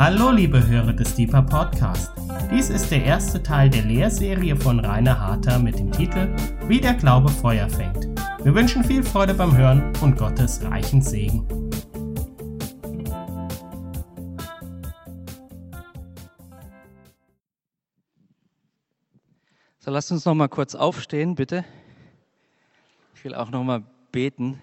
Hallo liebe Hörer des Deeper Podcast. Dies ist der erste Teil der Lehrserie von Rainer Harter mit dem Titel Wie der Glaube Feuer fängt. Wir wünschen viel Freude beim Hören und Gottes reichen Segen. So, lasst uns noch mal kurz aufstehen, bitte. Ich will auch noch mal beten.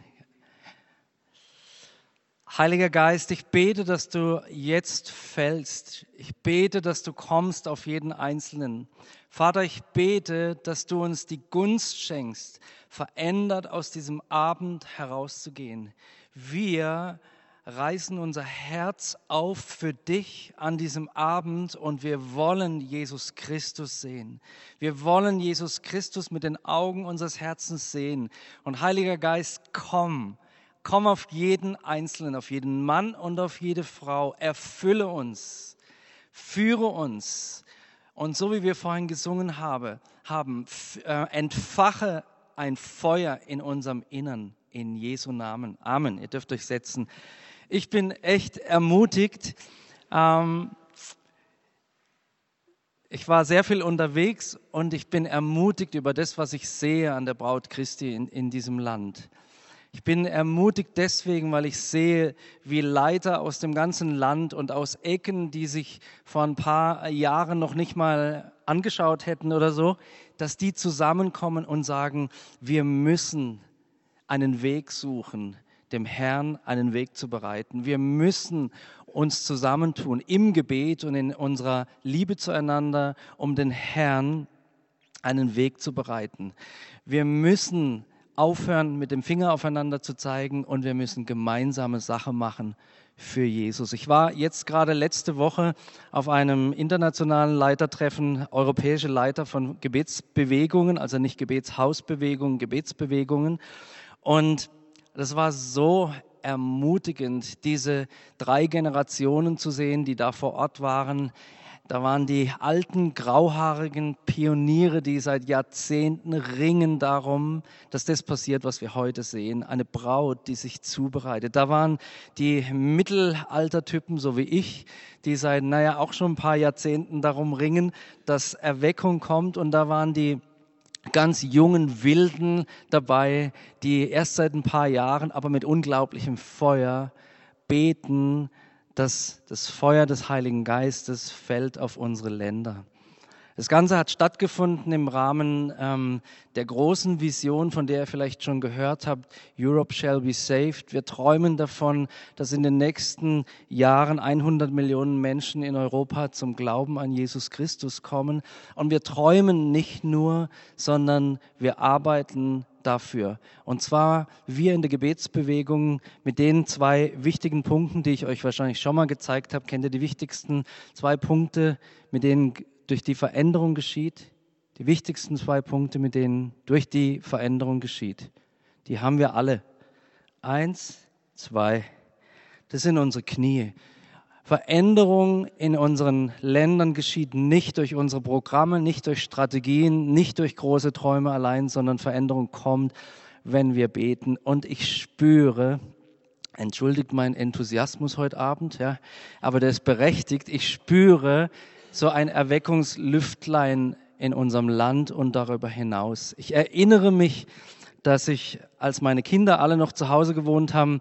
Heiliger Geist, ich bete, dass du jetzt fällst. Ich bete, dass du kommst auf jeden Einzelnen. Vater, ich bete, dass du uns die Gunst schenkst, verändert aus diesem Abend herauszugehen. Wir reißen unser Herz auf für dich an diesem Abend und wir wollen Jesus Christus sehen. Wir wollen Jesus Christus mit den Augen unseres Herzens sehen. Und Heiliger Geist, komm Komm auf jeden Einzelnen, auf jeden Mann und auf jede Frau. Erfülle uns, führe uns. Und so wie wir vorhin gesungen habe, haben, äh, entfache ein Feuer in unserem Innern. In Jesu Namen. Amen. Ihr dürft euch setzen. Ich bin echt ermutigt. Ähm, ich war sehr viel unterwegs und ich bin ermutigt über das, was ich sehe an der Braut Christi in, in diesem Land. Ich bin ermutigt deswegen, weil ich sehe, wie Leiter aus dem ganzen Land und aus Ecken, die sich vor ein paar Jahren noch nicht mal angeschaut hätten oder so, dass die zusammenkommen und sagen, wir müssen einen Weg suchen, dem Herrn einen Weg zu bereiten. Wir müssen uns zusammentun im Gebet und in unserer Liebe zueinander, um den Herrn einen Weg zu bereiten. Wir müssen aufhören, mit dem Finger aufeinander zu zeigen und wir müssen gemeinsame Sache machen für Jesus. Ich war jetzt gerade letzte Woche auf einem internationalen Leitertreffen, europäische Leiter von Gebetsbewegungen, also nicht Gebetshausbewegungen, Gebetsbewegungen. Und das war so ermutigend, diese drei Generationen zu sehen, die da vor Ort waren. Da waren die alten, grauhaarigen Pioniere, die seit Jahrzehnten ringen darum, dass das passiert, was wir heute sehen. Eine Braut, die sich zubereitet. Da waren die Mittelaltertypen, so wie ich, die seit, naja, auch schon ein paar Jahrzehnten darum ringen, dass Erweckung kommt. Und da waren die ganz jungen Wilden dabei, die erst seit ein paar Jahren, aber mit unglaublichem Feuer beten, dass das Feuer des Heiligen Geistes fällt auf unsere Länder. Das Ganze hat stattgefunden im Rahmen ähm, der großen Vision, von der ihr vielleicht schon gehört habt, Europe shall be saved. Wir träumen davon, dass in den nächsten Jahren 100 Millionen Menschen in Europa zum Glauben an Jesus Christus kommen. Und wir träumen nicht nur, sondern wir arbeiten dafür. Und zwar wir in der Gebetsbewegung mit den zwei wichtigen Punkten, die ich euch wahrscheinlich schon mal gezeigt habe, kennt ihr die wichtigsten zwei Punkte, mit denen durch die Veränderung geschieht. Die wichtigsten zwei Punkte, mit denen durch die Veränderung geschieht. Die haben wir alle. Eins, zwei. Das sind unsere Knie. Veränderung in unseren Ländern geschieht nicht durch unsere Programme, nicht durch Strategien, nicht durch große Träume allein, sondern Veränderung kommt, wenn wir beten. Und ich spüre, entschuldigt meinen Enthusiasmus heute Abend, ja, aber der ist berechtigt. Ich spüre so ein Erweckungslüftlein in unserem Land und darüber hinaus. Ich erinnere mich, dass ich, als meine Kinder alle noch zu Hause gewohnt haben,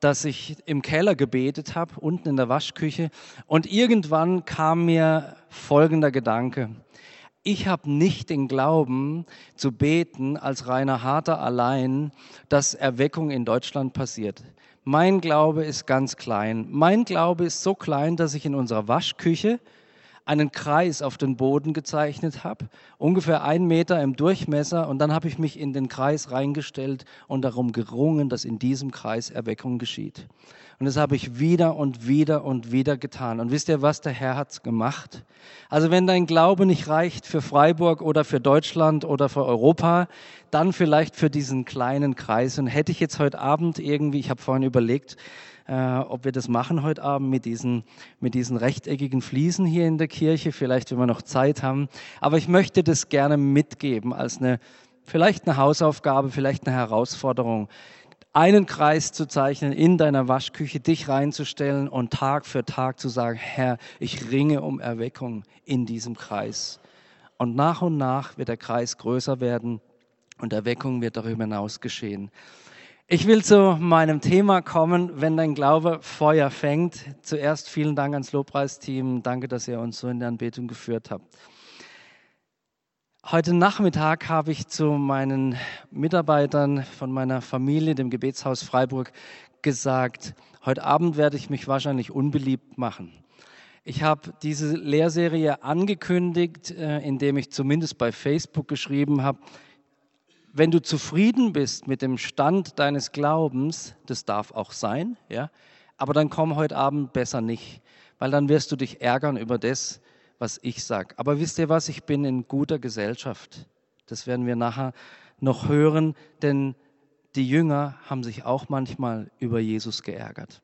dass ich im Keller gebetet habe, unten in der Waschküche. Und irgendwann kam mir folgender Gedanke. Ich habe nicht den Glauben zu beten als Rainer Harter allein, dass Erweckung in Deutschland passiert. Mein Glaube ist ganz klein. Mein Glaube ist so klein, dass ich in unserer Waschküche einen Kreis auf den Boden gezeichnet habe, ungefähr ein Meter im Durchmesser. Und dann habe ich mich in den Kreis reingestellt und darum gerungen, dass in diesem Kreis Erweckung geschieht. Und das habe ich wieder und wieder und wieder getan. Und wisst ihr was? Der Herr hat's gemacht. Also wenn dein Glaube nicht reicht für Freiburg oder für Deutschland oder für Europa, dann vielleicht für diesen kleinen Kreis. Und hätte ich jetzt heute Abend irgendwie, ich habe vorhin überlegt, äh, ob wir das machen heute Abend mit diesen, mit diesen rechteckigen Fliesen hier in der Kirche, vielleicht wenn wir noch Zeit haben. Aber ich möchte das gerne mitgeben als eine, vielleicht eine Hausaufgabe, vielleicht eine Herausforderung. einen Kreis zu zeichnen in deiner Waschküche, dich reinzustellen und Tag für Tag zu sagen, Herr, ich ringe um Erweckung in diesem Kreis. Und nach und nach wird der Kreis größer werden und Erweckung wird darüber hinaus geschehen. Ich will zu meinem Thema kommen, wenn dein Glaube Feuer fängt. Zuerst vielen Dank ans Lobpreisteam. Danke, dass ihr uns so in der Anbetung geführt habt. Heute Nachmittag habe ich zu meinen Mitarbeitern von meiner Familie, dem Gebetshaus Freiburg, gesagt, heute Abend werde ich mich wahrscheinlich unbeliebt machen. Ich habe diese Lehrserie angekündigt, äh, indem ich zumindest bei Facebook geschrieben habe, wenn du zufrieden bist mit dem Stand deines Glaubens, das darf auch sein, ja, aber dann komm heute Abend besser nicht, weil dann wirst du dich ärgern über das, was ich sage. Aber wisst ihr was, ich bin in guter Gesellschaft. Das werden wir nachher noch hören, denn die Jünger haben sich auch manchmal über Jesus geärgert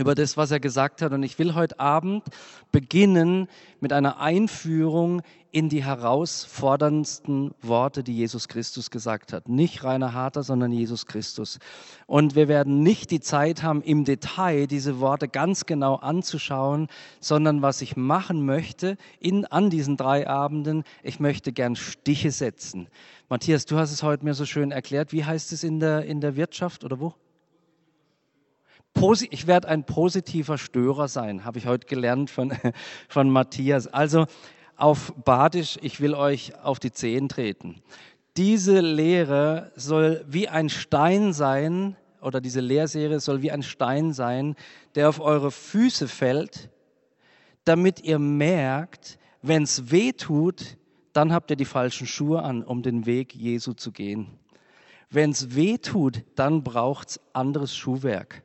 über das, was er gesagt hat. Und ich will heute Abend beginnen mit einer Einführung in die herausforderndsten Worte, die Jesus Christus gesagt hat. Nicht Rainer Harter, sondern Jesus Christus. Und wir werden nicht die Zeit haben, im Detail diese Worte ganz genau anzuschauen, sondern was ich machen möchte in, an diesen drei Abenden, ich möchte gern Stiche setzen. Matthias, du hast es heute mir so schön erklärt. Wie heißt es in der, in der Wirtschaft oder wo? Ich werde ein positiver Störer sein, habe ich heute gelernt von, von Matthias. Also auf Badisch, ich will euch auf die Zehen treten. Diese Lehre soll wie ein Stein sein, oder diese Lehrserie soll wie ein Stein sein, der auf eure Füße fällt, damit ihr merkt, wenn es weh tut, dann habt ihr die falschen Schuhe an, um den Weg Jesu zu gehen. Wenn es weh tut, dann braucht es anderes Schuhwerk.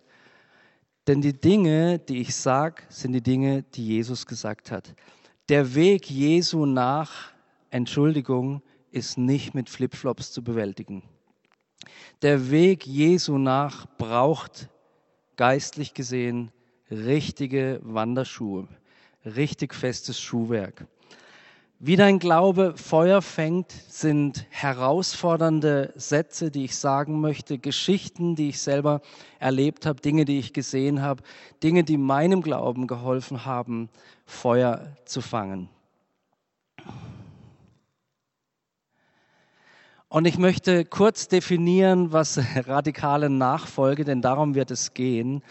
Denn die Dinge, die ich sage, sind die Dinge, die Jesus gesagt hat. Der Weg Jesu nach Entschuldigung ist nicht mit Flipflops zu bewältigen. Der Weg Jesu nach braucht geistlich gesehen richtige Wanderschuhe, richtig festes Schuhwerk. Wie dein Glaube Feuer fängt, sind herausfordernde Sätze, die ich sagen möchte, Geschichten, die ich selber erlebt habe, Dinge, die ich gesehen habe, Dinge, die meinem Glauben geholfen haben, Feuer zu fangen. Und ich möchte kurz definieren, was radikale Nachfolge, denn darum wird es gehen,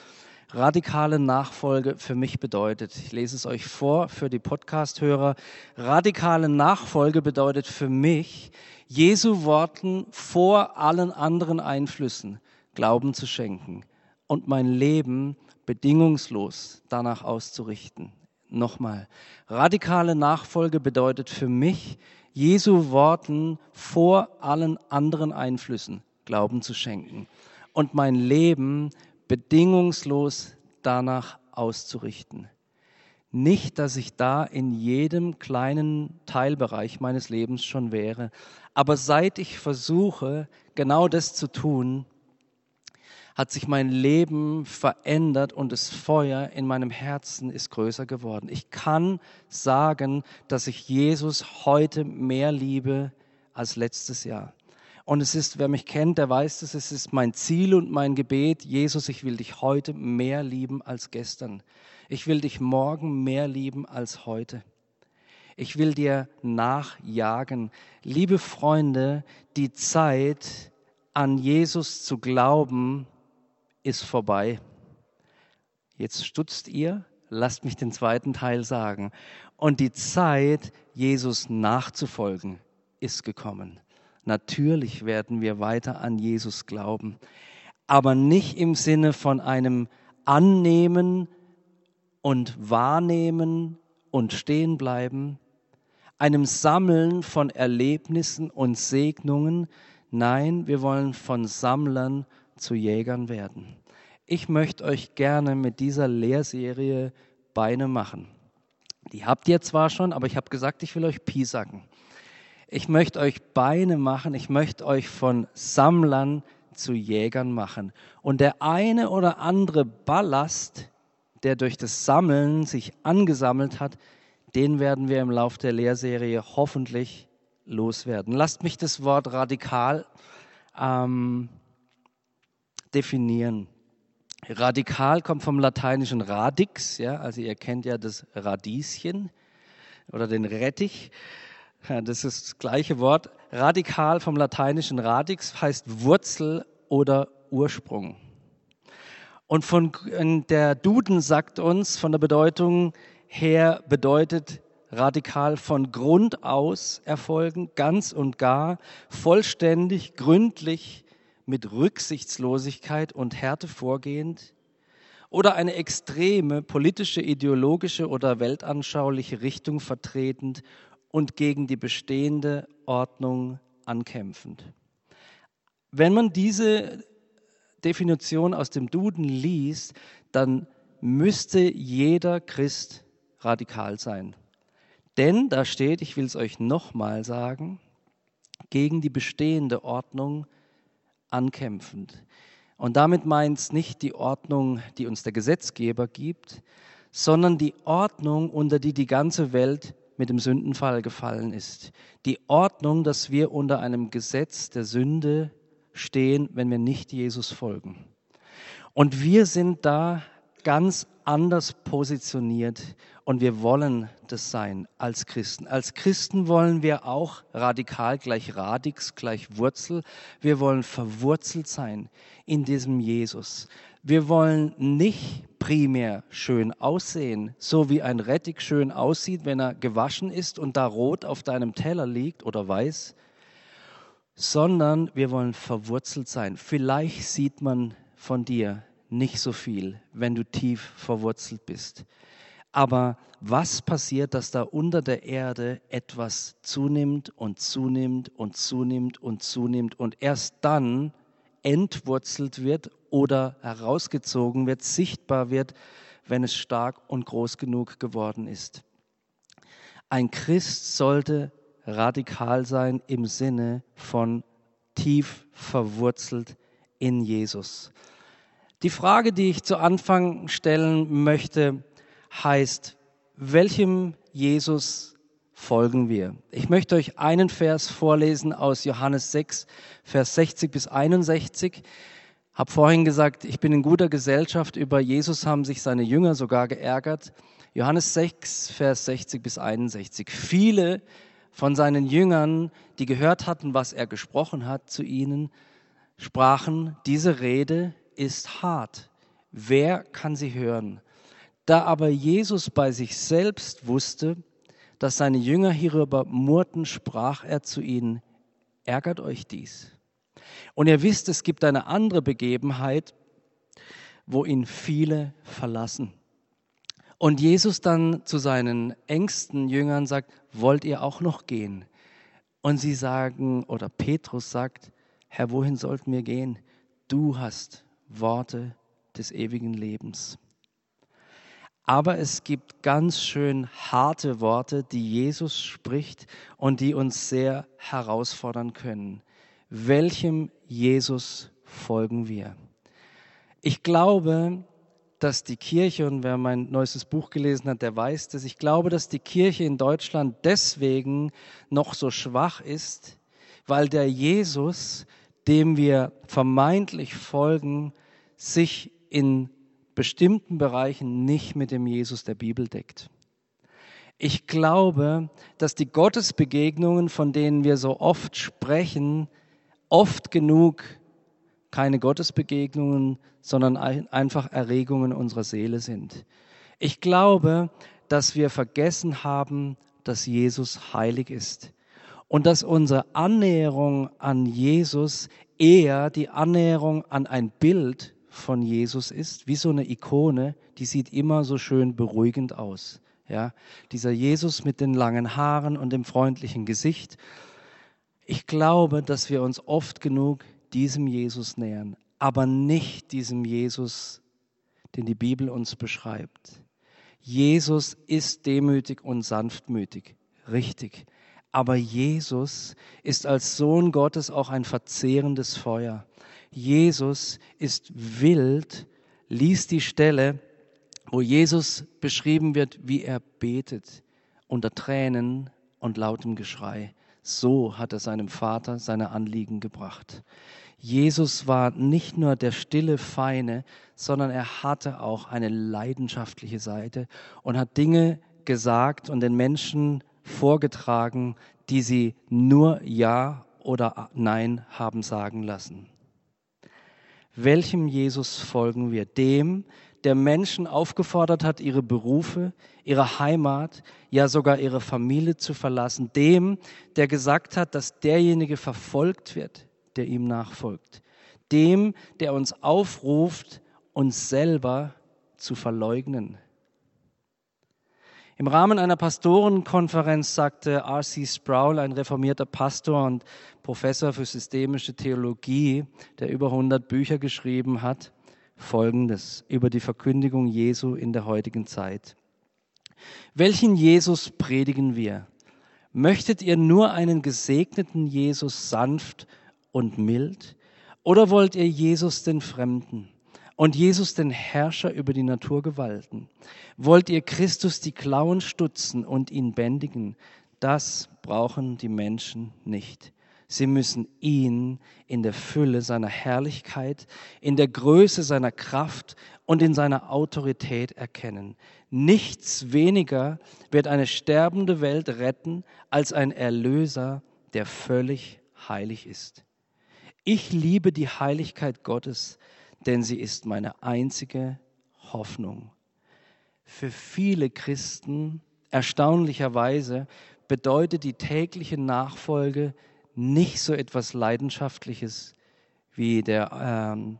radikale Nachfolge für mich bedeutet. Ich lese es euch vor für die Podcast-Hörer. Radikale Nachfolge bedeutet für mich, Jesu Worten vor allen anderen Einflüssen Glauben zu schenken und mein Leben bedingungslos danach auszurichten. Nochmal, radikale Nachfolge bedeutet für mich, Jesu Worten vor allen anderen Einflüssen Glauben zu schenken und mein Leben bedingungslos danach auszurichten. Nicht, dass ich da in jedem kleinen Teilbereich meines Lebens schon wäre, aber seit ich versuche, genau das zu tun, hat sich mein Leben verändert und das Feuer in meinem Herzen ist größer geworden. Ich kann sagen, dass ich Jesus heute mehr liebe als letztes Jahr. Und es ist, wer mich kennt, der weiß es, es ist mein Ziel und mein Gebet, Jesus, ich will dich heute mehr lieben als gestern. Ich will dich morgen mehr lieben als heute. Ich will dir nachjagen. Liebe Freunde, die Zeit an Jesus zu glauben ist vorbei. Jetzt stutzt ihr, lasst mich den zweiten Teil sagen. Und die Zeit, Jesus nachzufolgen, ist gekommen. Natürlich werden wir weiter an Jesus glauben, aber nicht im Sinne von einem Annehmen und Wahrnehmen und Stehenbleiben, einem Sammeln von Erlebnissen und Segnungen. Nein, wir wollen von Sammlern zu Jägern werden. Ich möchte euch gerne mit dieser Lehrserie Beine machen. Die habt ihr zwar schon, aber ich habe gesagt, ich will euch piesacken. Ich möchte euch Beine machen, ich möchte euch von Sammlern zu Jägern machen. Und der eine oder andere Ballast, der durch das Sammeln sich angesammelt hat, den werden wir im Lauf der Lehrserie hoffentlich loswerden. Lasst mich das Wort radikal ähm, definieren. Radikal kommt vom lateinischen radix, ja, also ihr kennt ja das Radieschen oder den Rettich. Ja, das ist das gleiche Wort. Radikal vom lateinischen radix heißt Wurzel oder Ursprung. Und von der Duden sagt uns von der Bedeutung her bedeutet radikal von Grund aus erfolgen, ganz und gar, vollständig, gründlich, mit Rücksichtslosigkeit und Härte vorgehend oder eine extreme politische, ideologische oder weltanschauliche Richtung vertretend und gegen die bestehende Ordnung ankämpfend. Wenn man diese Definition aus dem Duden liest, dann müsste jeder Christ radikal sein. Denn da steht, ich will es euch nochmal sagen, gegen die bestehende Ordnung ankämpfend. Und damit meint es nicht die Ordnung, die uns der Gesetzgeber gibt, sondern die Ordnung, unter die die ganze Welt mit dem Sündenfall gefallen ist. Die Ordnung, dass wir unter einem Gesetz der Sünde stehen, wenn wir nicht Jesus folgen. Und wir sind da ganz anders positioniert und wir wollen das sein als Christen. Als Christen wollen wir auch radikal gleich Radix, gleich Wurzel. Wir wollen verwurzelt sein in diesem Jesus. Wir wollen nicht primär schön aussehen, so wie ein Rettich schön aussieht, wenn er gewaschen ist und da rot auf deinem Teller liegt oder weiß, sondern wir wollen verwurzelt sein. Vielleicht sieht man von dir nicht so viel, wenn du tief verwurzelt bist. Aber was passiert, dass da unter der Erde etwas zunimmt und zunimmt und zunimmt und zunimmt und erst dann entwurzelt wird oder herausgezogen wird, sichtbar wird, wenn es stark und groß genug geworden ist. Ein Christ sollte radikal sein im Sinne von tief verwurzelt in Jesus. Die Frage, die ich zu Anfang stellen möchte, heißt, welchem Jesus folgen wir? Ich möchte euch einen Vers vorlesen aus Johannes 6, Vers 60 bis 61. Hab vorhin gesagt, ich bin in guter Gesellschaft. Über Jesus haben sich seine Jünger sogar geärgert. Johannes 6, Vers 60 bis 61. Viele von seinen Jüngern, die gehört hatten, was er gesprochen hat zu ihnen, sprachen, diese Rede ist hart. Wer kann sie hören? Da aber Jesus bei sich selbst wusste, dass seine Jünger hierüber murrten, sprach er zu ihnen, ärgert euch dies. Und ihr wisst, es gibt eine andere Begebenheit, wo ihn viele verlassen. Und Jesus dann zu seinen engsten Jüngern sagt, wollt ihr auch noch gehen? Und sie sagen, oder Petrus sagt, Herr, wohin sollten wir gehen? Du hast Worte des ewigen Lebens. Aber es gibt ganz schön harte Worte, die Jesus spricht und die uns sehr herausfordern können. Welchem Jesus folgen wir? Ich glaube, dass die Kirche, und wer mein neuestes Buch gelesen hat, der weiß das, ich glaube, dass die Kirche in Deutschland deswegen noch so schwach ist, weil der Jesus, dem wir vermeintlich folgen, sich in bestimmten Bereichen nicht mit dem Jesus der Bibel deckt. Ich glaube, dass die Gottesbegegnungen, von denen wir so oft sprechen, oft genug keine Gottesbegegnungen, sondern einfach Erregungen unserer Seele sind. Ich glaube, dass wir vergessen haben, dass Jesus heilig ist und dass unsere Annäherung an Jesus eher die Annäherung an ein Bild von Jesus ist, wie so eine Ikone, die sieht immer so schön beruhigend aus. Ja, dieser Jesus mit den langen Haaren und dem freundlichen Gesicht. Ich glaube, dass wir uns oft genug diesem Jesus nähern, aber nicht diesem Jesus, den die Bibel uns beschreibt. Jesus ist demütig und sanftmütig, richtig. Aber Jesus ist als Sohn Gottes auch ein verzehrendes Feuer. Jesus ist wild, liest die Stelle, wo Jesus beschrieben wird, wie er betet, unter Tränen und lautem Geschrei. So hat er seinem Vater seine Anliegen gebracht. Jesus war nicht nur der stille Feine, sondern er hatte auch eine leidenschaftliche Seite und hat Dinge gesagt und den Menschen vorgetragen, die sie nur Ja oder Nein haben sagen lassen. Welchem Jesus folgen wir? Dem, der Menschen aufgefordert hat, ihre Berufe, ihre Heimat, ja sogar ihre Familie zu verlassen. Dem, der gesagt hat, dass derjenige verfolgt wird, der ihm nachfolgt. Dem, der uns aufruft, uns selber zu verleugnen. Im Rahmen einer Pastorenkonferenz sagte R.C. Sproul, ein reformierter Pastor und Professor für systemische Theologie, der über 100 Bücher geschrieben hat, Folgendes über die Verkündigung Jesu in der heutigen Zeit. Welchen Jesus predigen wir? Möchtet ihr nur einen gesegneten Jesus sanft und mild? Oder wollt ihr Jesus den Fremden und Jesus den Herrscher über die Naturgewalten? Wollt ihr Christus die Klauen stutzen und ihn bändigen? Das brauchen die Menschen nicht. Sie müssen ihn in der Fülle seiner Herrlichkeit, in der Größe seiner Kraft und in seiner Autorität erkennen. Nichts weniger wird eine sterbende Welt retten als ein Erlöser, der völlig heilig ist. Ich liebe die Heiligkeit Gottes, denn sie ist meine einzige Hoffnung. Für viele Christen, erstaunlicherweise, bedeutet die tägliche Nachfolge nicht so etwas Leidenschaftliches, wie der ähm,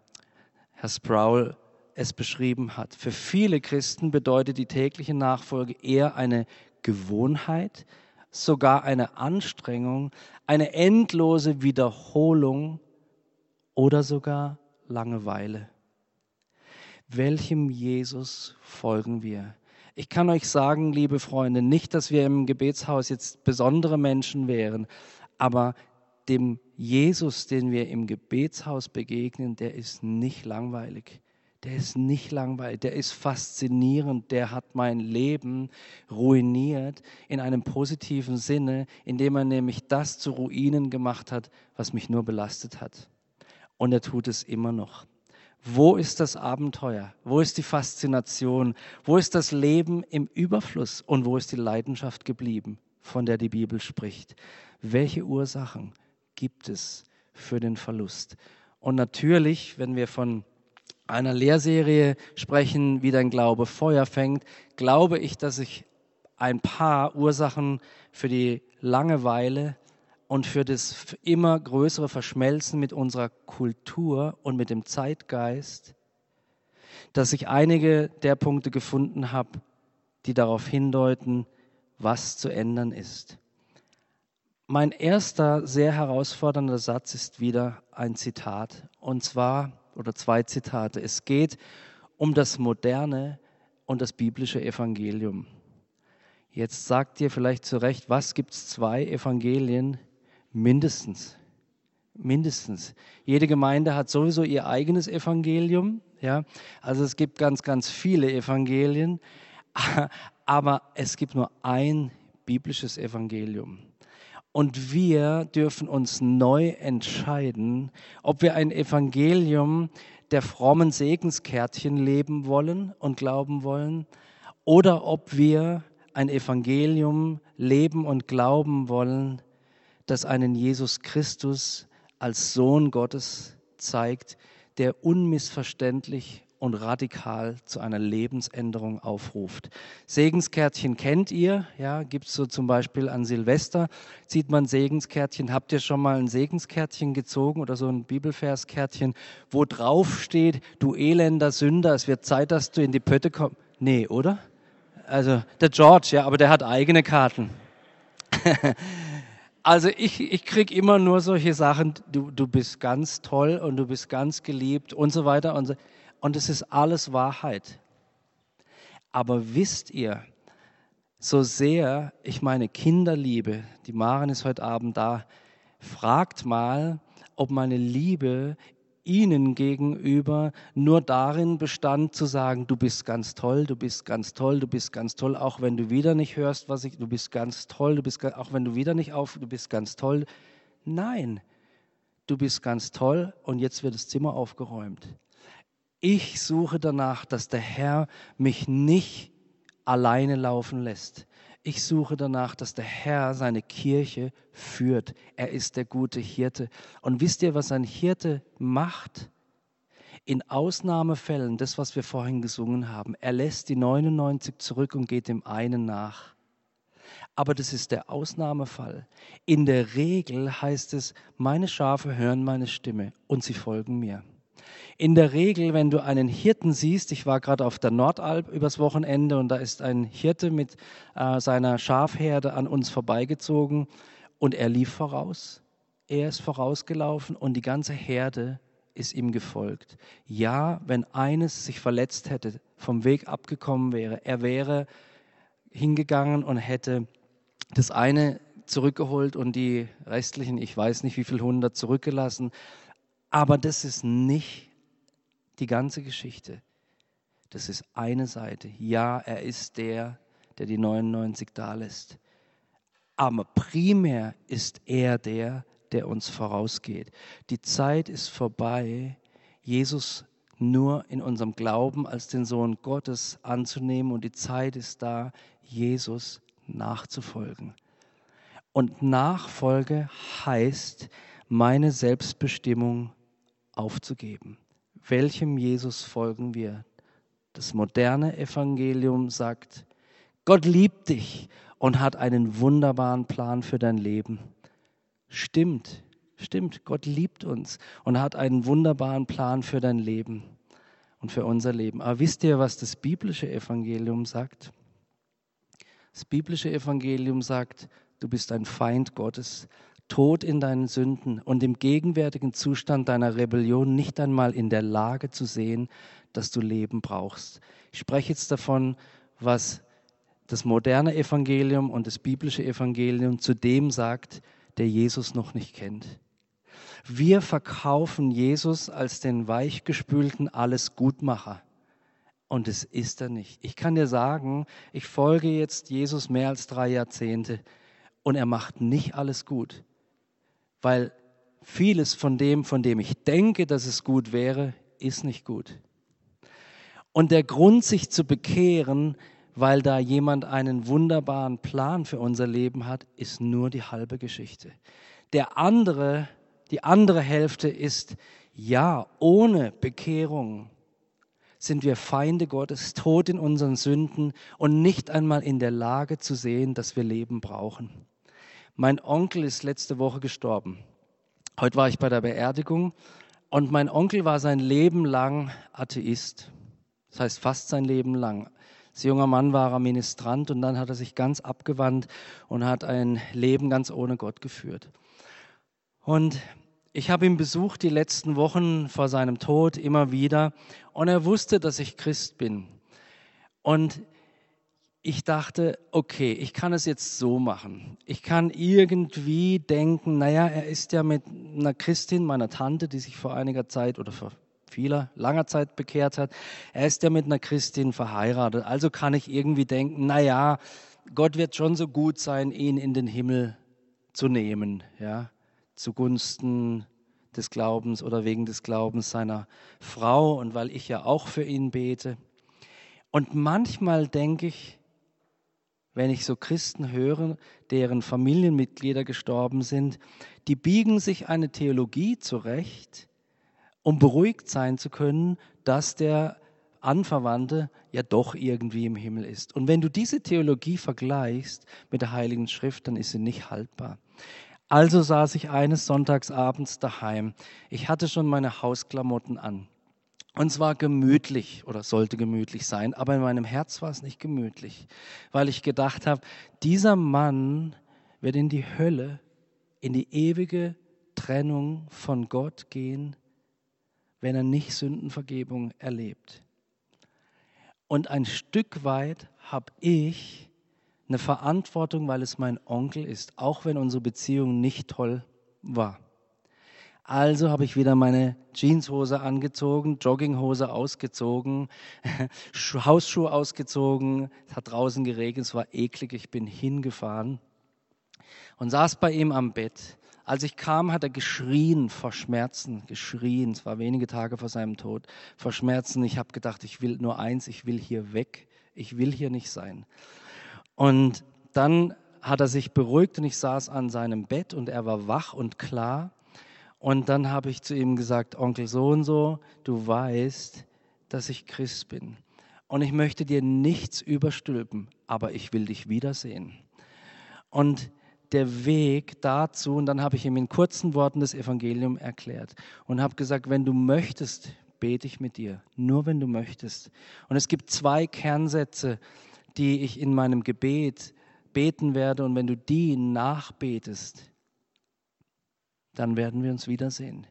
Herr Sproul es beschrieben hat. Für viele Christen bedeutet die tägliche Nachfolge eher eine Gewohnheit, sogar eine Anstrengung, eine endlose Wiederholung oder sogar Langeweile. Welchem Jesus folgen wir? Ich kann euch sagen, liebe Freunde, nicht, dass wir im Gebetshaus jetzt besondere Menschen wären, aber dem Jesus, den wir im Gebetshaus begegnen, der ist nicht langweilig. Der ist nicht langweilig, der ist faszinierend, der hat mein Leben ruiniert in einem positiven Sinne, indem er nämlich das zu Ruinen gemacht hat, was mich nur belastet hat. Und er tut es immer noch. Wo ist das Abenteuer? Wo ist die Faszination? Wo ist das Leben im Überfluss? Und wo ist die Leidenschaft geblieben, von der die Bibel spricht? welche Ursachen gibt es für den Verlust? Und natürlich, wenn wir von einer Lehrserie sprechen, wie dein Glaube Feuer fängt, glaube ich, dass ich ein paar Ursachen für die Langeweile und für das immer größere Verschmelzen mit unserer Kultur und mit dem Zeitgeist, dass ich einige der Punkte gefunden habe, die darauf hindeuten, was zu ändern ist. Mein erster sehr herausfordernder Satz ist wieder ein Zitat, und zwar, oder zwei Zitate. Es geht um das moderne und das biblische Evangelium. Jetzt sagt ihr vielleicht zu Recht, was gibt es zwei Evangelien? Mindestens. Mindestens. Jede Gemeinde hat sowieso ihr eigenes Evangelium. Ja? Also es gibt ganz, ganz viele Evangelien, aber es gibt nur ein biblisches Evangelium. Und wir dürfen uns neu entscheiden, ob wir ein Evangelium der frommen Segenskärtchen leben wollen und glauben wollen oder ob wir ein Evangelium leben und glauben wollen, das einen Jesus Christus als Sohn Gottes zeigt, der unmissverständlich und radikal zu einer Lebensänderung aufruft. Segenskärtchen kennt ihr, ja, gibt es so zum Beispiel an Silvester, zieht man Segenskärtchen. Habt ihr schon mal ein Segenskärtchen gezogen oder so ein Bibelverskärtchen, wo drauf steht, du elender Sünder, es wird Zeit, dass du in die Pötte kommst? Nee, oder? Also der George, ja, aber der hat eigene Karten. Also ich, ich kriege immer nur solche Sachen, du, du bist ganz toll und du bist ganz geliebt und so weiter. Und so. Und es ist alles Wahrheit. Aber wisst ihr, so sehr ich meine Kinder liebe, die Maren ist heute Abend da, fragt mal, ob meine Liebe ihnen gegenüber nur darin bestand zu sagen, du bist ganz toll, du bist ganz toll, du bist ganz toll, auch wenn du wieder nicht hörst, was ich, du bist ganz toll, du bist auch wenn du wieder nicht auf, du bist ganz toll. Nein, du bist ganz toll und jetzt wird das Zimmer aufgeräumt. Ich suche danach, dass der Herr mich nicht alleine laufen lässt. Ich suche danach, dass der Herr seine Kirche führt. Er ist der gute Hirte. Und wisst ihr, was ein Hirte macht? In Ausnahmefällen, das, was wir vorhin gesungen haben, er lässt die 99 zurück und geht dem einen nach. Aber das ist der Ausnahmefall. In der Regel heißt es, meine Schafe hören meine Stimme und sie folgen mir. In der Regel, wenn du einen Hirten siehst, ich war gerade auf der Nordalp übers Wochenende und da ist ein Hirte mit äh, seiner Schafherde an uns vorbeigezogen und er lief voraus. Er ist vorausgelaufen und die ganze Herde ist ihm gefolgt. Ja, wenn eines sich verletzt hätte, vom Weg abgekommen wäre, er wäre hingegangen und hätte das eine zurückgeholt und die restlichen, ich weiß nicht wie viel hundert, zurückgelassen. Aber das ist nicht die ganze Geschichte. Das ist eine Seite. Ja, er ist der, der die 99 da lässt. Aber primär ist er der, der uns vorausgeht. Die Zeit ist vorbei, Jesus nur in unserem Glauben als den Sohn Gottes anzunehmen und die Zeit ist da, Jesus nachzufolgen. Und Nachfolge heißt, meine Selbstbestimmung aufzugeben welchem Jesus folgen wir? Das moderne Evangelium sagt, Gott liebt dich und hat einen wunderbaren Plan für dein Leben. Stimmt, stimmt, Gott liebt uns und hat einen wunderbaren Plan für dein Leben und für unser Leben. Aber wisst ihr, was das biblische Evangelium sagt? Das biblische Evangelium sagt, du bist ein Feind Gottes, tot in deinen Sünden und im gegenwärtigen Zustand deiner Rebellion nicht einmal in der Lage zu sehen, dass du Leben brauchst. Ich spreche jetzt davon, was das moderne Evangelium und das biblische Evangelium zu dem sagt, der Jesus noch nicht kennt. Wir verkaufen Jesus als den weichgespülten Allesgutmacher. Und es ist er nicht. Ich kann dir sagen, ich folge jetzt Jesus mehr als drei Jahrzehnte und er macht nicht alles gut weil vieles von dem, von dem ich denke, dass es gut wäre, ist nicht gut. Und der Grund, sich zu bekehren, weil da jemand einen wunderbaren Plan für unser Leben hat, ist nur die halbe Geschichte. Der andere, die andere Hälfte ist, ja, ohne Bekehrung sind wir Feinde Gottes, tot in unseren Sünden und nicht einmal in der Lage zu sehen, dass wir Leben brauchen. Mein Onkel ist letzte Woche gestorben. Heute war ich bei der Beerdigung und mein Onkel war sein Leben lang Atheist. Das heißt fast sein Leben lang. Als junger Mann war er Ministrant und dann hat er sich ganz abgewandt und hat ein Leben ganz ohne Gott geführt. Und ich habe ihn besucht die letzten Wochen vor seinem Tod immer wieder und er wusste, dass ich Christ bin. Und ich dachte, okay, ich kann es jetzt so machen. Ich kann irgendwie denken, naja, er ist ja mit einer Christin, meiner Tante, die sich vor einiger Zeit oder vor vieler, langer Zeit bekehrt hat, er ist ja mit einer Christin verheiratet. Also kann ich irgendwie denken, naja, Gott wird schon so gut sein, ihn in den Himmel zu nehmen, ja, zugunsten des Glaubens oder wegen des Glaubens seiner Frau und weil ich ja auch für ihn bete. Und manchmal denke ich, wenn ich so Christen höre, deren Familienmitglieder gestorben sind, die biegen sich eine Theologie zurecht, um beruhigt sein zu können, dass der Anverwandte ja doch irgendwie im Himmel ist. Und wenn du diese Theologie vergleichst mit der Heiligen Schrift, dann ist sie nicht haltbar. Also saß ich eines Sonntagsabends daheim. Ich hatte schon meine Hausklamotten an. Und zwar gemütlich oder sollte gemütlich sein, aber in meinem Herz war es nicht gemütlich, weil ich gedacht habe, dieser Mann wird in die Hölle, in die ewige Trennung von Gott gehen, wenn er nicht Sündenvergebung erlebt. Und ein Stück weit habe ich eine Verantwortung, weil es mein Onkel ist, auch wenn unsere Beziehung nicht toll war. Also habe ich wieder meine Jeanshose angezogen, Jogginghose ausgezogen, Hausschuhe ausgezogen. Es hat draußen geregnet, es war eklig. Ich bin hingefahren und saß bei ihm am Bett. Als ich kam, hat er geschrien vor Schmerzen, geschrien. Es war wenige Tage vor seinem Tod, vor Schmerzen. Ich habe gedacht, ich will nur eins, ich will hier weg, ich will hier nicht sein. Und dann hat er sich beruhigt und ich saß an seinem Bett und er war wach und klar. Und dann habe ich zu ihm gesagt, Onkel so und so, du weißt, dass ich Christ bin. Und ich möchte dir nichts überstülpen, aber ich will dich wiedersehen. Und der Weg dazu, und dann habe ich ihm in kurzen Worten das Evangelium erklärt und habe gesagt, wenn du möchtest, bete ich mit dir, nur wenn du möchtest. Und es gibt zwei Kernsätze, die ich in meinem Gebet beten werde, und wenn du die nachbetest, dann werden wir uns wiedersehen.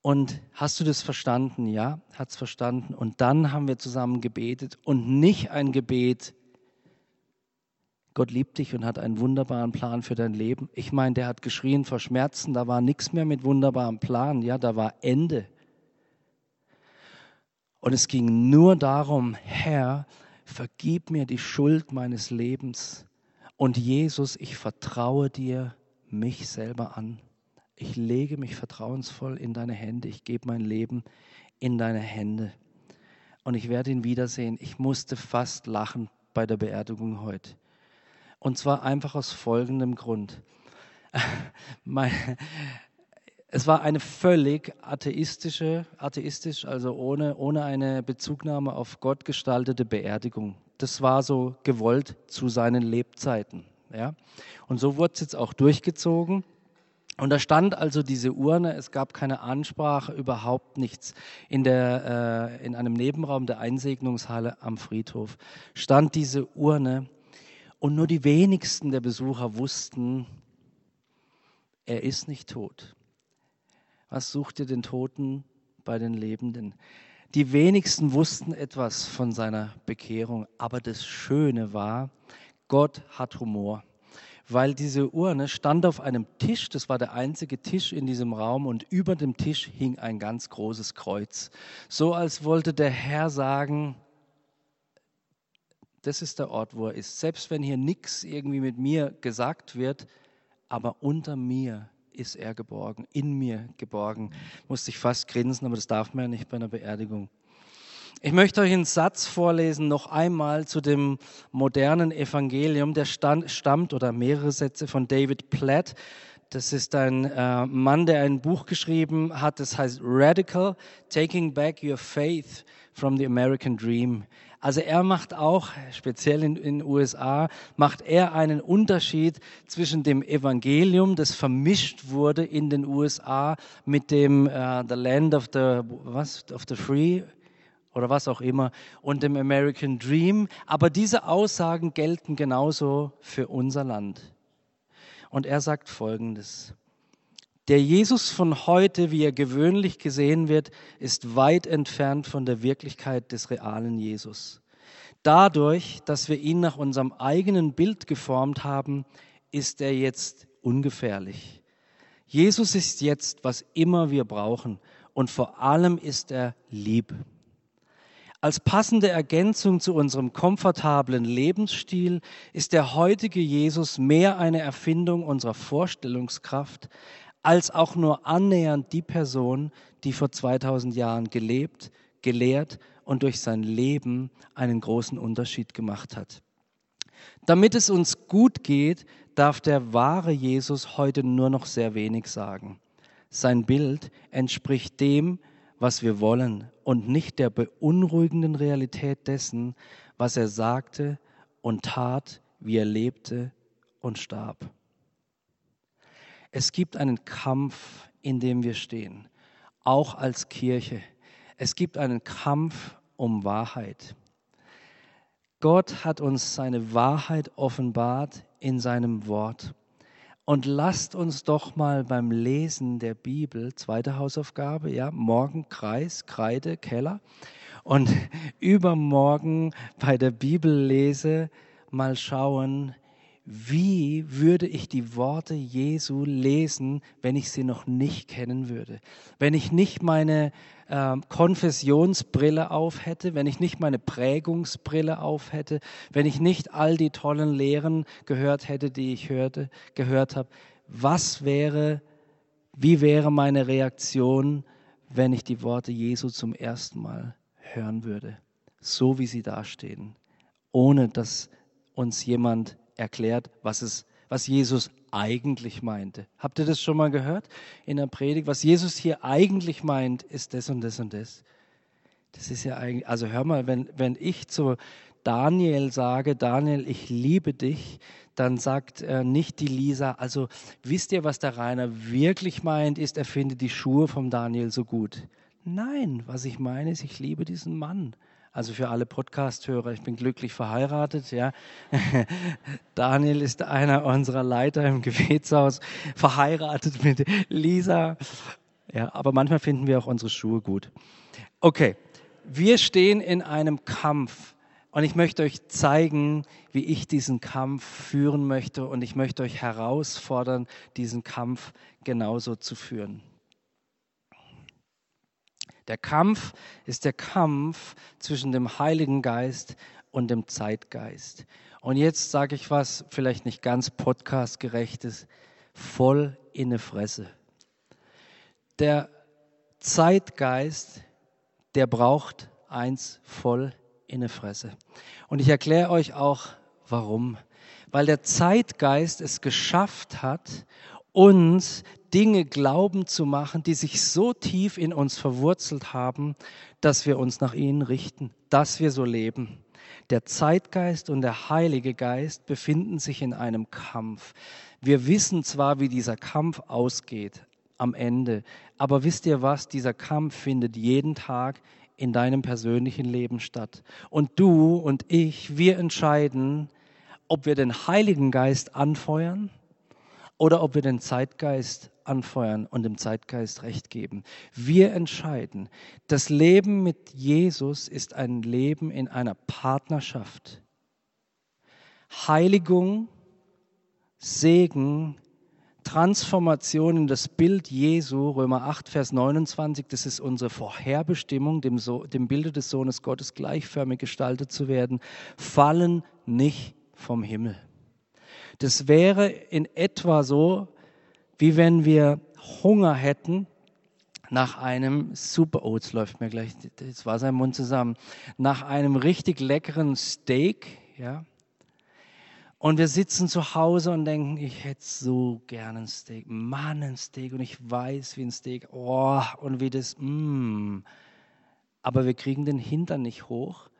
Und hast du das verstanden? Ja, hat es verstanden. Und dann haben wir zusammen gebetet und nicht ein Gebet, Gott liebt dich und hat einen wunderbaren Plan für dein Leben. Ich meine, der hat geschrien vor Schmerzen, da war nichts mehr mit wunderbarem Plan, ja, da war Ende. Und es ging nur darum, Herr, vergib mir die Schuld meines Lebens. Und Jesus, ich vertraue dir mich selber an. Ich lege mich vertrauensvoll in deine Hände. Ich gebe mein Leben in deine Hände. Und ich werde ihn wiedersehen. Ich musste fast lachen bei der Beerdigung heute. Und zwar einfach aus folgendem Grund. es war eine völlig atheistische, atheistisch, also ohne, ohne eine Bezugnahme auf Gott gestaltete Beerdigung. Das war so gewollt zu seinen Lebzeiten. Ja? Und so wurde es jetzt auch durchgezogen. Und da stand also diese Urne, es gab keine Ansprache, überhaupt nichts. In, der, äh, in einem Nebenraum der Einsegnungshalle am Friedhof stand diese Urne und nur die wenigsten der Besucher wussten, er ist nicht tot. Was sucht ihr den Toten bei den Lebenden? Die wenigsten wussten etwas von seiner Bekehrung, aber das Schöne war, Gott hat Humor. Weil diese Urne stand auf einem Tisch, das war der einzige Tisch in diesem Raum und über dem Tisch hing ein ganz großes Kreuz. So als wollte der Herr sagen, das ist der Ort, wo er ist. Selbst wenn hier nichts irgendwie mit mir gesagt wird, aber unter mir ist er geborgen, in mir geborgen. Musste ich fast grinsen, aber das darf man ja nicht bei einer Beerdigung. Ich möchte euch einen Satz vorlesen, noch einmal zu dem modernen Evangelium. Der stammt oder mehrere Sätze von David Platt. Das ist ein äh, Mann, der ein Buch geschrieben hat, das heißt Radical, Taking Back Your Faith from the American Dream. Also er macht auch, speziell in den USA, macht er einen Unterschied zwischen dem Evangelium, das vermischt wurde in den USA, mit dem uh, The Land of the, was, of the Free oder was auch immer und dem American Dream. Aber diese Aussagen gelten genauso für unser Land. Und er sagt Folgendes. Der Jesus von heute, wie er gewöhnlich gesehen wird, ist weit entfernt von der Wirklichkeit des realen Jesus. Dadurch, dass wir ihn nach unserem eigenen Bild geformt haben, ist er jetzt ungefährlich. Jesus ist jetzt, was immer wir brauchen und vor allem ist er lieb. Als passende Ergänzung zu unserem komfortablen Lebensstil ist der heutige Jesus mehr eine Erfindung unserer Vorstellungskraft als auch nur annähernd die Person, die vor 2000 Jahren gelebt, gelehrt und durch sein Leben einen großen Unterschied gemacht hat. Damit es uns gut geht, darf der wahre Jesus heute nur noch sehr wenig sagen. Sein Bild entspricht dem, was wir wollen und nicht der beunruhigenden Realität dessen, was er sagte und tat, wie er lebte und starb. Es gibt einen Kampf, in dem wir stehen, auch als Kirche. Es gibt einen Kampf um Wahrheit. Gott hat uns seine Wahrheit offenbart in seinem Wort. Und lasst uns doch mal beim Lesen der Bibel, zweite Hausaufgabe, ja, morgen Kreis, Kreide, Keller. Und übermorgen bei der Bibellese mal schauen, wie würde ich die Worte Jesu lesen, wenn ich sie noch nicht kennen würde? Wenn ich nicht meine äh, Konfessionsbrille auf hätte, wenn ich nicht meine Prägungsbrille auf hätte, wenn ich nicht all die tollen Lehren gehört hätte, die ich hörte, gehört habe, was wäre, wie wäre meine Reaktion, wenn ich die Worte Jesu zum ersten Mal hören würde, so wie sie dastehen, ohne dass uns jemand erklärt, was es, was Jesus eigentlich meinte. Habt ihr das schon mal gehört in der Predigt? Was Jesus hier eigentlich meint, ist das und das und das. Das ist ja eigentlich, also hör mal, wenn, wenn ich zu Daniel sage, Daniel, ich liebe dich, dann sagt äh, nicht die Lisa, also wisst ihr, was der Rainer wirklich meint, ist, er findet die Schuhe vom Daniel so gut. Nein, was ich meine ist, ich liebe diesen Mann. Also für alle Podcast-Hörer, ich bin glücklich verheiratet. Ja. Daniel ist einer unserer Leiter im Gebetshaus, verheiratet mit Lisa. Ja, aber manchmal finden wir auch unsere Schuhe gut. Okay, wir stehen in einem Kampf und ich möchte euch zeigen, wie ich diesen Kampf führen möchte und ich möchte euch herausfordern, diesen Kampf genauso zu führen. Der Kampf ist der Kampf zwischen dem Heiligen Geist und dem Zeitgeist. Und jetzt sage ich was, vielleicht nicht ganz podcastgerechtes, voll in eine Fresse. Der Zeitgeist, der braucht eins voll in eine Fresse. Und ich erkläre euch auch, warum. Weil der Zeitgeist es geschafft hat, uns Dinge glauben zu machen, die sich so tief in uns verwurzelt haben, dass wir uns nach ihnen richten, dass wir so leben. Der Zeitgeist und der Heilige Geist befinden sich in einem Kampf. Wir wissen zwar, wie dieser Kampf ausgeht am Ende, aber wisst ihr was, dieser Kampf findet jeden Tag in deinem persönlichen Leben statt. Und du und ich, wir entscheiden, ob wir den Heiligen Geist anfeuern oder ob wir den Zeitgeist anfeuern und dem Zeitgeist recht geben. Wir entscheiden. Das Leben mit Jesus ist ein Leben in einer Partnerschaft. Heiligung, Segen, Transformation in das Bild Jesu, Römer 8, Vers 29, das ist unsere Vorherbestimmung, dem, so dem Bilde des Sohnes Gottes gleichförmig gestaltet zu werden, fallen nicht vom Himmel. Das wäre in etwa so, wie wenn wir Hunger hätten nach einem super, jetzt läuft mir gleich das Wasser im Mund zusammen, nach einem richtig leckeren Steak, ja. Und wir sitzen zu Hause und denken, ich hätte so gerne ein Steak, Mann, ein Steak und ich weiß, wie ein Steak, oh, und wie das, mm. Aber wir kriegen den Hintern nicht hoch,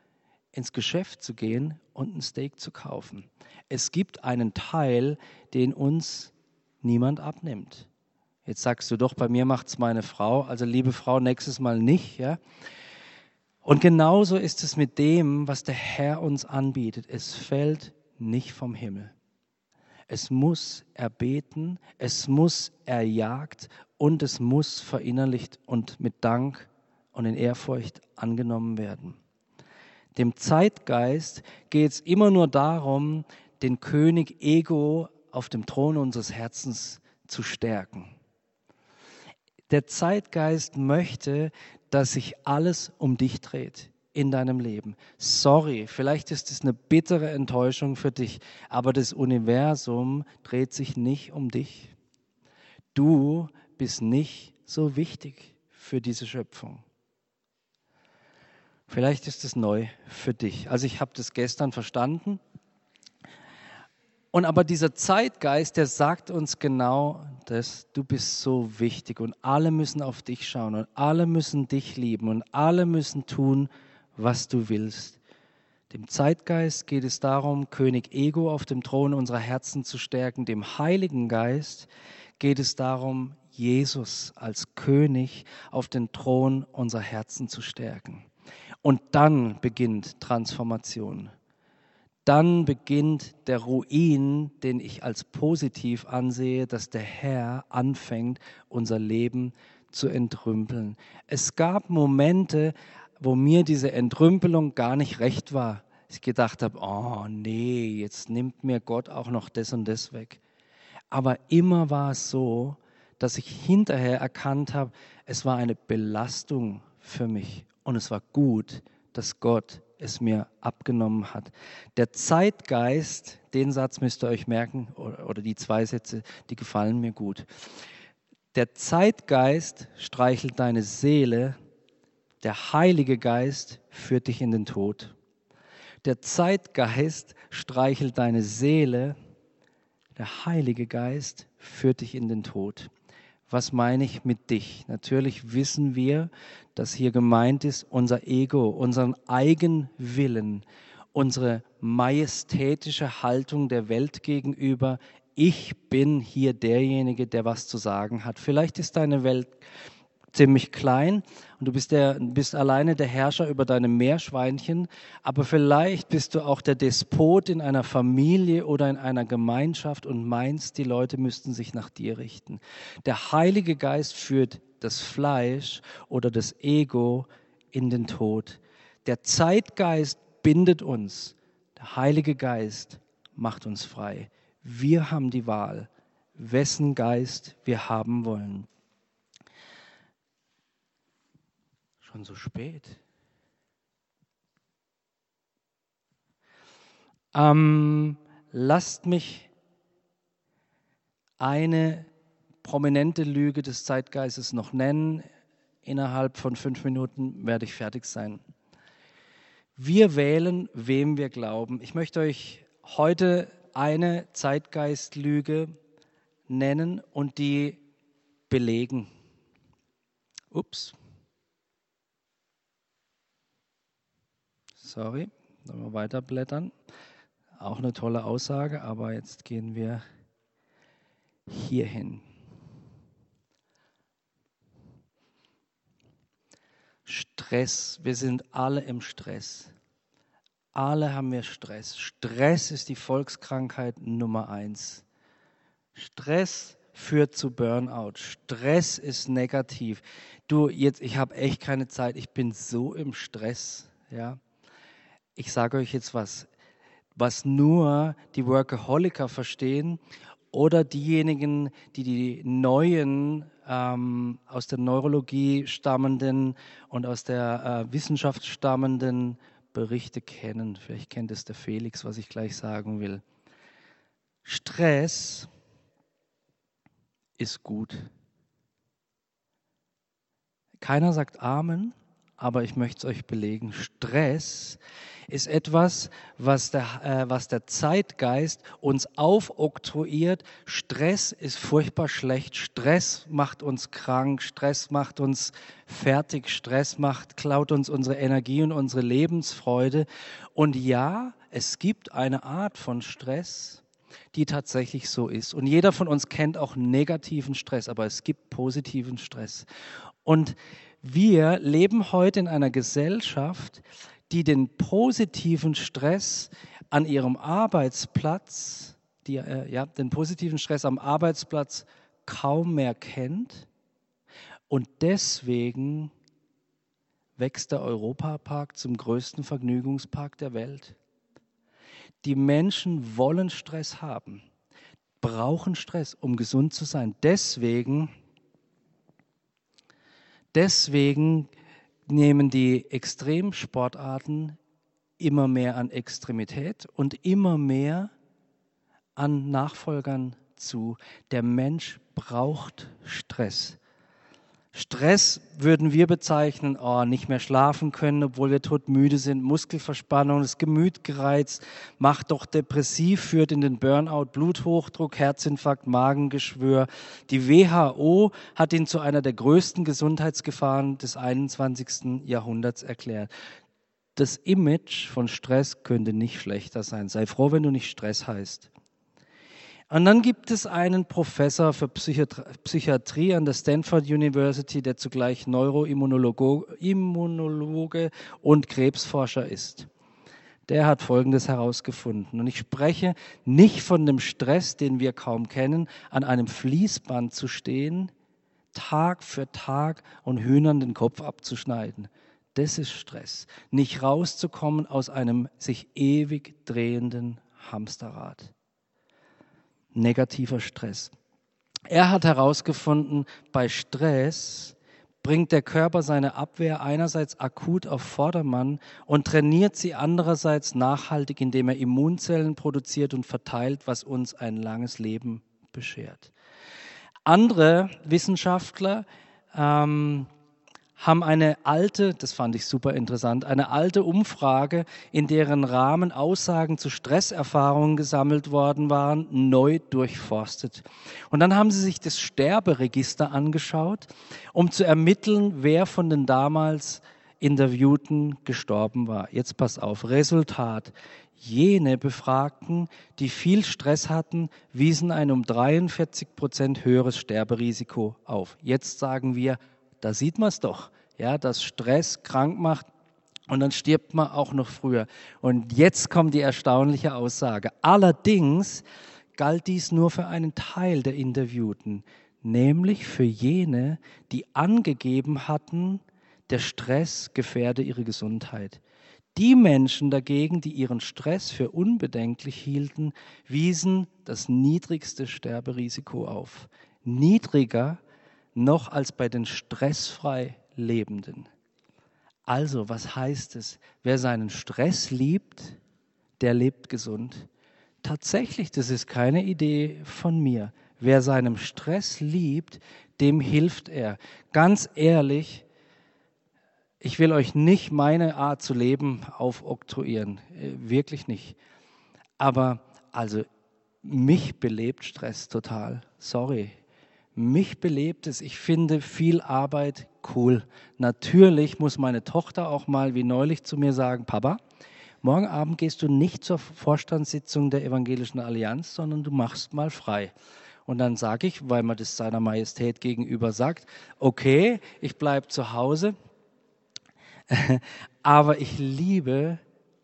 ins Geschäft zu gehen und ein Steak zu kaufen. Es gibt einen Teil, den uns niemand abnimmt. Jetzt sagst du doch, bei mir macht es meine Frau, also liebe Frau, nächstes Mal nicht. Ja? Und genauso ist es mit dem, was der Herr uns anbietet. Es fällt nicht vom Himmel. Es muss erbeten, es muss erjagt und es muss verinnerlicht und mit Dank und in Ehrfurcht angenommen werden. Dem Zeitgeist geht es immer nur darum, den König Ego auf dem Thron unseres Herzens zu stärken. Der Zeitgeist möchte, dass sich alles um dich dreht in deinem Leben. Sorry, vielleicht ist es eine bittere Enttäuschung für dich, aber das Universum dreht sich nicht um dich. Du bist nicht so wichtig für diese Schöpfung. Vielleicht ist es neu für dich. Also ich habe das gestern verstanden und aber dieser Zeitgeist, der sagt uns genau das, du bist so wichtig und alle müssen auf dich schauen und alle müssen dich lieben und alle müssen tun, was du willst. Dem Zeitgeist geht es darum, König Ego auf dem Thron unserer Herzen zu stärken. Dem Heiligen Geist geht es darum, Jesus als König auf den Thron unserer Herzen zu stärken. Und dann beginnt Transformation dann beginnt der Ruin, den ich als positiv ansehe, dass der Herr anfängt, unser Leben zu entrümpeln. Es gab Momente, wo mir diese Entrümpelung gar nicht recht war. Ich gedacht habe, oh nee, jetzt nimmt mir Gott auch noch das und das weg. Aber immer war es so, dass ich hinterher erkannt habe, es war eine Belastung für mich und es war gut, dass Gott es mir abgenommen hat. Der Zeitgeist, den Satz müsst ihr euch merken, oder die zwei Sätze, die gefallen mir gut. Der Zeitgeist streichelt deine Seele, der Heilige Geist führt dich in den Tod. Der Zeitgeist streichelt deine Seele, der Heilige Geist führt dich in den Tod. Was meine ich mit dich? Natürlich wissen wir, dass hier gemeint ist unser Ego, unseren Eigenwillen, unsere majestätische Haltung der Welt gegenüber. Ich bin hier derjenige, der was zu sagen hat. Vielleicht ist deine Welt ziemlich klein und du bist, der, bist alleine der Herrscher über deine Meerschweinchen, aber vielleicht bist du auch der Despot in einer Familie oder in einer Gemeinschaft und meinst, die Leute müssten sich nach dir richten. Der Heilige Geist führt das Fleisch oder das Ego in den Tod. Der Zeitgeist bindet uns, der Heilige Geist macht uns frei. Wir haben die Wahl, wessen Geist wir haben wollen. Schon so spät. Ähm, lasst mich eine prominente Lüge des Zeitgeistes noch nennen. Innerhalb von fünf Minuten werde ich fertig sein. Wir wählen, wem wir glauben. Ich möchte euch heute eine Zeitgeistlüge nennen und die belegen. Ups. Sorry, sollen wir weiter blättern. Auch eine tolle Aussage, aber jetzt gehen wir hier hin. Stress, wir sind alle im Stress. Alle haben wir Stress. Stress ist die Volkskrankheit Nummer eins. Stress führt zu Burnout. Stress ist negativ. Du, jetzt, ich habe echt keine Zeit. Ich bin so im Stress. Ja, ich sage euch jetzt was, was nur die Workaholiker verstehen oder diejenigen, die die neuen ähm, aus der Neurologie stammenden und aus der äh, Wissenschaft stammenden Berichte kennen. Vielleicht kennt es der Felix, was ich gleich sagen will. Stress ist gut. Keiner sagt Amen, aber ich möchte es euch belegen. Stress ist etwas, was der, äh, was der Zeitgeist uns aufoktroyiert. Stress ist furchtbar schlecht. Stress macht uns krank. Stress macht uns fertig. Stress macht, klaut uns unsere Energie und unsere Lebensfreude. Und ja, es gibt eine Art von Stress, die tatsächlich so ist. Und jeder von uns kennt auch negativen Stress, aber es gibt positiven Stress. Und wir leben heute in einer Gesellschaft, die den positiven Stress an ihrem Arbeitsplatz, die, äh, ja, den positiven Stress am Arbeitsplatz kaum mehr kennt. Und deswegen wächst der Europapark zum größten Vergnügungspark der Welt. Die Menschen wollen Stress haben, brauchen Stress, um gesund zu sein. Deswegen Deswegen nehmen die Extremsportarten immer mehr an Extremität und immer mehr an Nachfolgern zu. Der Mensch braucht Stress. Stress würden wir bezeichnen, oh, nicht mehr schlafen können, obwohl wir todmüde sind, Muskelverspannung, das Gemüt gereizt, macht doch depressiv, führt in den Burnout, Bluthochdruck, Herzinfarkt, Magengeschwür. Die WHO hat ihn zu einer der größten Gesundheitsgefahren des 21. Jahrhunderts erklärt. Das Image von Stress könnte nicht schlechter sein. Sei froh, wenn du nicht Stress heißt. Und dann gibt es einen Professor für Psychiatrie an der Stanford University, der zugleich Neuroimmunologe und Krebsforscher ist. Der hat Folgendes herausgefunden. Und ich spreche nicht von dem Stress, den wir kaum kennen, an einem Fließband zu stehen, Tag für Tag und Hühnern den Kopf abzuschneiden. Das ist Stress. Nicht rauszukommen aus einem sich ewig drehenden Hamsterrad negativer Stress. Er hat herausgefunden, bei Stress bringt der Körper seine Abwehr einerseits akut auf Vordermann und trainiert sie andererseits nachhaltig, indem er Immunzellen produziert und verteilt, was uns ein langes Leben beschert. Andere Wissenschaftler ähm, haben eine alte, das fand ich super interessant, eine alte Umfrage, in deren Rahmen Aussagen zu Stresserfahrungen gesammelt worden waren, neu durchforstet. Und dann haben sie sich das Sterberegister angeschaut, um zu ermitteln, wer von den damals Interviewten gestorben war. Jetzt pass auf, Resultat. Jene Befragten, die viel Stress hatten, wiesen ein um 43 Prozent höheres Sterberisiko auf. Jetzt sagen wir, da sieht man es doch, ja, dass Stress krank macht und dann stirbt man auch noch früher. Und jetzt kommt die erstaunliche Aussage. Allerdings galt dies nur für einen Teil der Interviewten, nämlich für jene, die angegeben hatten, der Stress gefährde ihre Gesundheit. Die Menschen dagegen, die ihren Stress für unbedenklich hielten, wiesen das niedrigste Sterberisiko auf. Niedriger noch als bei den stressfrei Lebenden. Also, was heißt es? Wer seinen Stress liebt, der lebt gesund. Tatsächlich, das ist keine Idee von mir. Wer seinem Stress liebt, dem hilft er. Ganz ehrlich, ich will euch nicht meine Art zu leben aufoktroyieren, äh, wirklich nicht. Aber also mich belebt Stress total. Sorry. Mich belebt es. Ich finde viel Arbeit cool. Natürlich muss meine Tochter auch mal wie neulich zu mir sagen, Papa, morgen Abend gehst du nicht zur Vorstandssitzung der Evangelischen Allianz, sondern du machst mal frei. Und dann sage ich, weil man das seiner Majestät gegenüber sagt, okay, ich bleibe zu Hause, aber ich liebe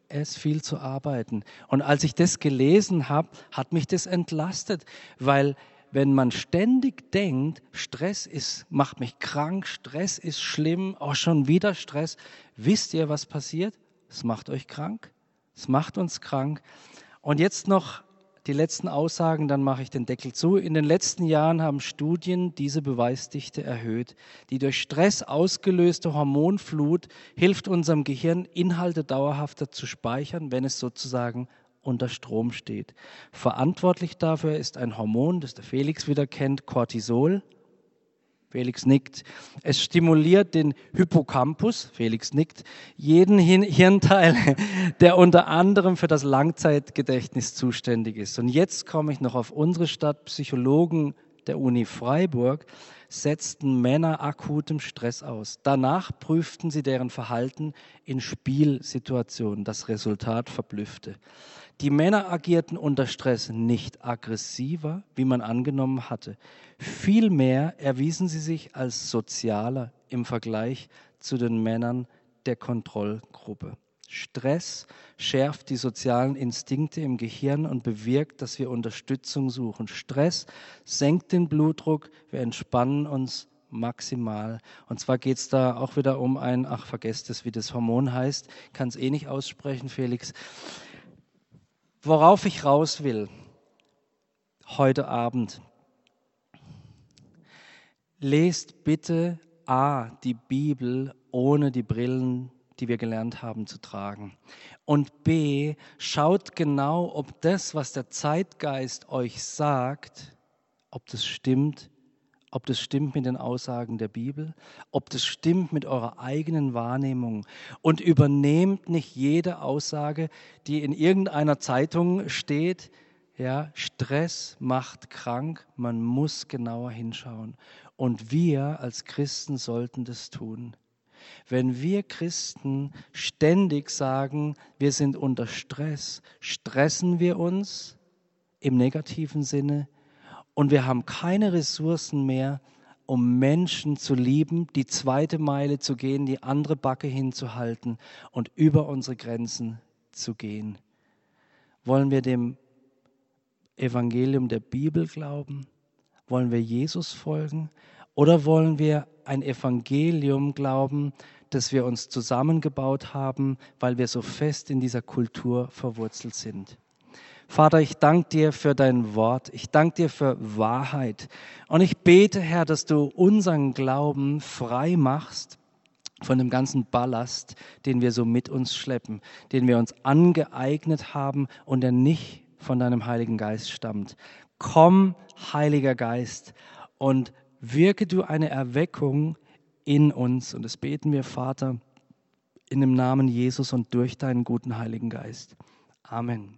es, viel zu arbeiten. Und als ich das gelesen habe, hat mich das entlastet, weil wenn man ständig denkt, Stress ist, macht mich krank, Stress ist schlimm, auch schon wieder Stress, wisst ihr, was passiert? Es macht euch krank. Es macht uns krank. Und jetzt noch die letzten Aussagen, dann mache ich den Deckel zu. In den letzten Jahren haben Studien diese Beweisdichte erhöht. Die durch Stress ausgelöste Hormonflut hilft unserem Gehirn, Inhalte dauerhafter zu speichern, wenn es sozusagen unter Strom steht. Verantwortlich dafür ist ein Hormon, das der Felix wieder kennt, Cortisol. Felix nickt. Es stimuliert den Hippocampus, Felix nickt, jeden Hirnteil, der unter anderem für das Langzeitgedächtnis zuständig ist. Und jetzt komme ich noch auf unsere Stadtpsychologen der Uni Freiburg, setzten Männer akutem Stress aus. Danach prüften sie deren Verhalten in Spielsituationen. Das Resultat verblüffte. Die Männer agierten unter Stress nicht aggressiver, wie man angenommen hatte. Vielmehr erwiesen sie sich als sozialer im Vergleich zu den Männern der Kontrollgruppe. Stress schärft die sozialen Instinkte im Gehirn und bewirkt, dass wir Unterstützung suchen. Stress senkt den Blutdruck, wir entspannen uns maximal. Und zwar geht es da auch wieder um ein, ach, vergesst es, wie das Hormon heißt, kann es eh nicht aussprechen, Felix. Worauf ich raus will heute Abend. Lest bitte A, die Bibel ohne die Brillen, die wir gelernt haben zu tragen. Und B, schaut genau, ob das, was der Zeitgeist euch sagt, ob das stimmt ob das stimmt mit den Aussagen der Bibel, ob das stimmt mit eurer eigenen Wahrnehmung. Und übernehmt nicht jede Aussage, die in irgendeiner Zeitung steht. Ja, Stress macht krank, man muss genauer hinschauen. Und wir als Christen sollten das tun. Wenn wir Christen ständig sagen, wir sind unter Stress, stressen wir uns im negativen Sinne und wir haben keine Ressourcen mehr, um Menschen zu lieben, die zweite Meile zu gehen, die andere Backe hinzuhalten und über unsere Grenzen zu gehen. Wollen wir dem Evangelium der Bibel glauben? Wollen wir Jesus folgen? Oder wollen wir ein Evangelium glauben, das wir uns zusammengebaut haben, weil wir so fest in dieser Kultur verwurzelt sind? Vater, ich danke dir für dein Wort. Ich danke dir für Wahrheit. Und ich bete, Herr, dass du unseren Glauben frei machst von dem ganzen Ballast, den wir so mit uns schleppen, den wir uns angeeignet haben und der nicht von deinem Heiligen Geist stammt. Komm, Heiliger Geist, und wirke du eine Erweckung in uns. Und das beten wir, Vater, in dem Namen Jesus und durch deinen guten Heiligen Geist. Amen.